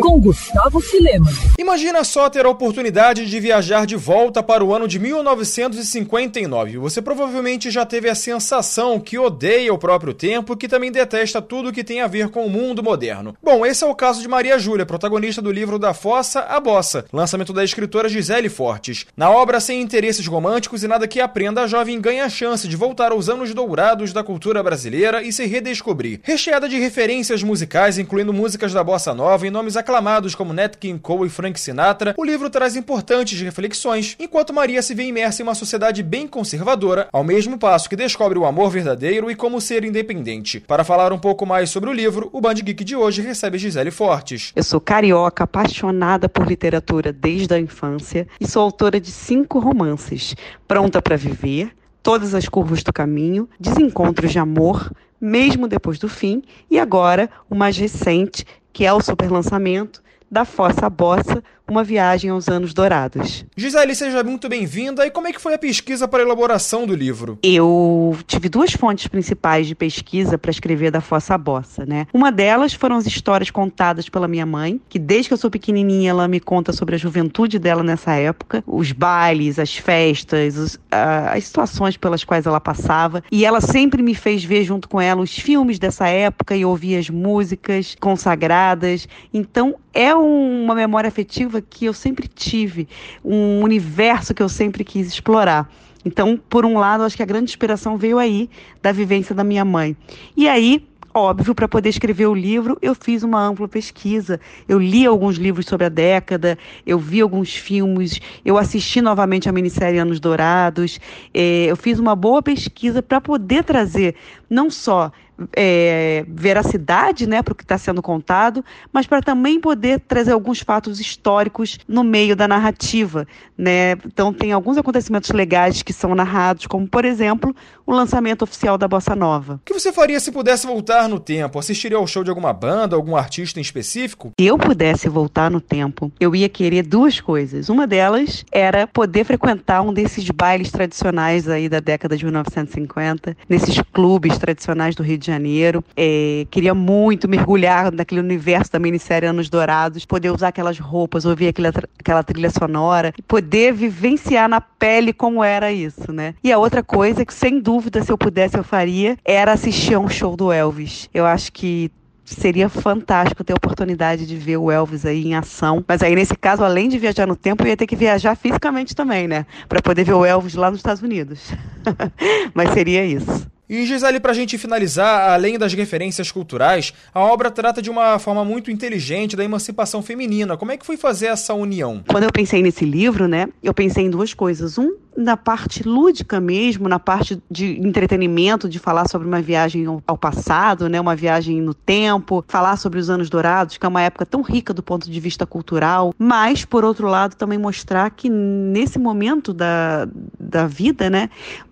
Com Gustavo Filema. Imagina só ter a oportunidade de viajar de volta para o ano de 1959. Você provavelmente já teve a sensação que odeia o próprio tempo e que também detesta tudo que tem a ver com o mundo moderno. Bom, esse é o caso de Maria Júlia, protagonista do livro Da Fossa à Bossa, lançamento da escritora Gisele Fortes. Na obra Sem Interesses Românticos e Nada que Aprenda, a jovem ganha a chance de voltar aos anos dourados da cultura brasileira e se redescobrir. Recheada de referências musicais, incluindo músicas da bossa nova e nomes aclamados como Nat King Cole e Frank Sinatra, o livro traz importantes reflexões, enquanto Maria se vê imersa em uma sociedade bem conservadora, ao mesmo passo que descobre o amor verdadeiro e como ser independente. Para falar um pouco mais sobre o livro, o Band Geek de hoje recebe Gisele Fortes. Eu sou carioca, apaixonada por literatura desde a infância e sou autora de cinco romances: Pronta para Viver, Todas as Curvas do Caminho, Desencontros de Amor, mesmo depois do fim, e agora o mais recente, que é o super lançamento da Fossa Bossa, uma viagem aos anos dourados. Gisele, seja muito bem-vinda. E como é que foi a pesquisa para a elaboração do livro? Eu tive duas fontes principais de pesquisa para escrever da Fossa à Bossa, né? Uma delas foram as histórias contadas pela minha mãe, que desde que eu sou pequenininha ela me conta sobre a juventude dela nessa época, os bailes, as festas, os, as situações pelas quais ela passava. E ela sempre me fez ver junto com ela os filmes dessa época e ouvir as músicas consagradas. Então é um, uma memória afetiva que eu sempre tive, um universo que eu sempre quis explorar. Então, por um lado, acho que a grande inspiração veio aí da vivência da minha mãe. E aí, óbvio, para poder escrever o livro, eu fiz uma ampla pesquisa. Eu li alguns livros sobre a década, eu vi alguns filmes, eu assisti novamente a minissérie Anos Dourados. Eh, eu fiz uma boa pesquisa para poder trazer não só é, veracidade né, para o que está sendo contado, mas para também poder trazer alguns fatos históricos no meio da narrativa. Né? Então, tem alguns acontecimentos legais que são narrados, como, por exemplo, o lançamento oficial da Bossa Nova. O que você faria se pudesse voltar no tempo? Assistiria ao show de alguma banda, algum artista em específico? Se eu pudesse voltar no tempo, eu ia querer duas coisas. Uma delas era poder frequentar um desses bailes tradicionais aí da década de 1950, nesses clubes tradicionais do Rio de Janeiro. É, queria muito mergulhar naquele universo da minissérie Anos Dourados, poder usar aquelas roupas, ouvir aquela, aquela trilha sonora, poder vivenciar na pele como era isso, né? E a outra coisa que, sem dúvida, se eu pudesse, eu faria, era assistir a um show do Elvis. Eu acho que seria fantástico ter a oportunidade de ver o Elvis aí em ação. Mas aí, nesse caso, além de viajar no tempo, ia ter que viajar fisicamente também, né? Para poder ver o Elvis lá nos Estados Unidos. Mas seria isso. E Gisele, para a gente finalizar, além das referências culturais, a obra trata de uma forma muito inteligente da emancipação feminina. Como é que foi fazer essa união? Quando eu pensei nesse livro, né, eu pensei em duas coisas. Um, na parte lúdica mesmo, na parte de entretenimento, de falar sobre uma viagem ao passado, né, uma viagem no tempo, falar sobre os anos dourados, que é uma época tão rica do ponto de vista cultural, mas, por outro lado, também mostrar que nesse momento da, da vida, né,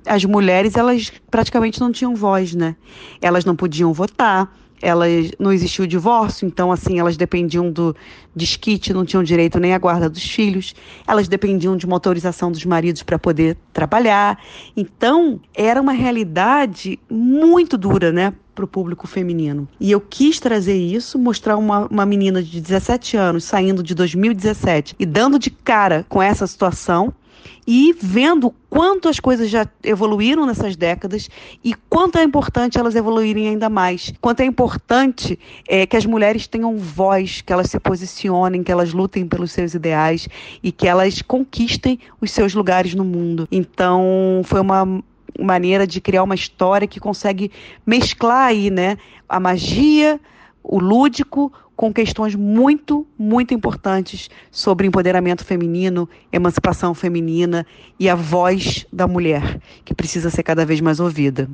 as mulheres, elas praticamente não tinham voz, né? Elas não podiam votar, elas não existia o divórcio, então assim elas dependiam do desquite, não tinham direito nem à guarda dos filhos, elas dependiam de uma autorização dos maridos para poder trabalhar. Então era uma realidade muito dura, né? para o público feminino. E eu quis trazer isso, mostrar uma, uma menina de 17 anos saindo de 2017 e dando de cara com essa situação e vendo quanto as coisas já evoluíram nessas décadas e quanto é importante elas evoluírem ainda mais. Quanto é importante é, que as mulheres tenham voz, que elas se posicionem, que elas lutem pelos seus ideais e que elas conquistem os seus lugares no mundo. Então, foi uma maneira de criar uma história que consegue mesclar aí, né, a magia, o lúdico com questões muito, muito importantes sobre empoderamento feminino, emancipação feminina e a voz da mulher, que precisa ser cada vez mais ouvida.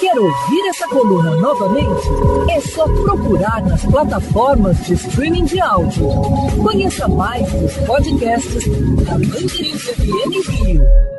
Quer ouvir essa coluna novamente? É só procurar nas plataformas de streaming de áudio. Conheça mais dos podcasts da Mandirinhos FM Rio.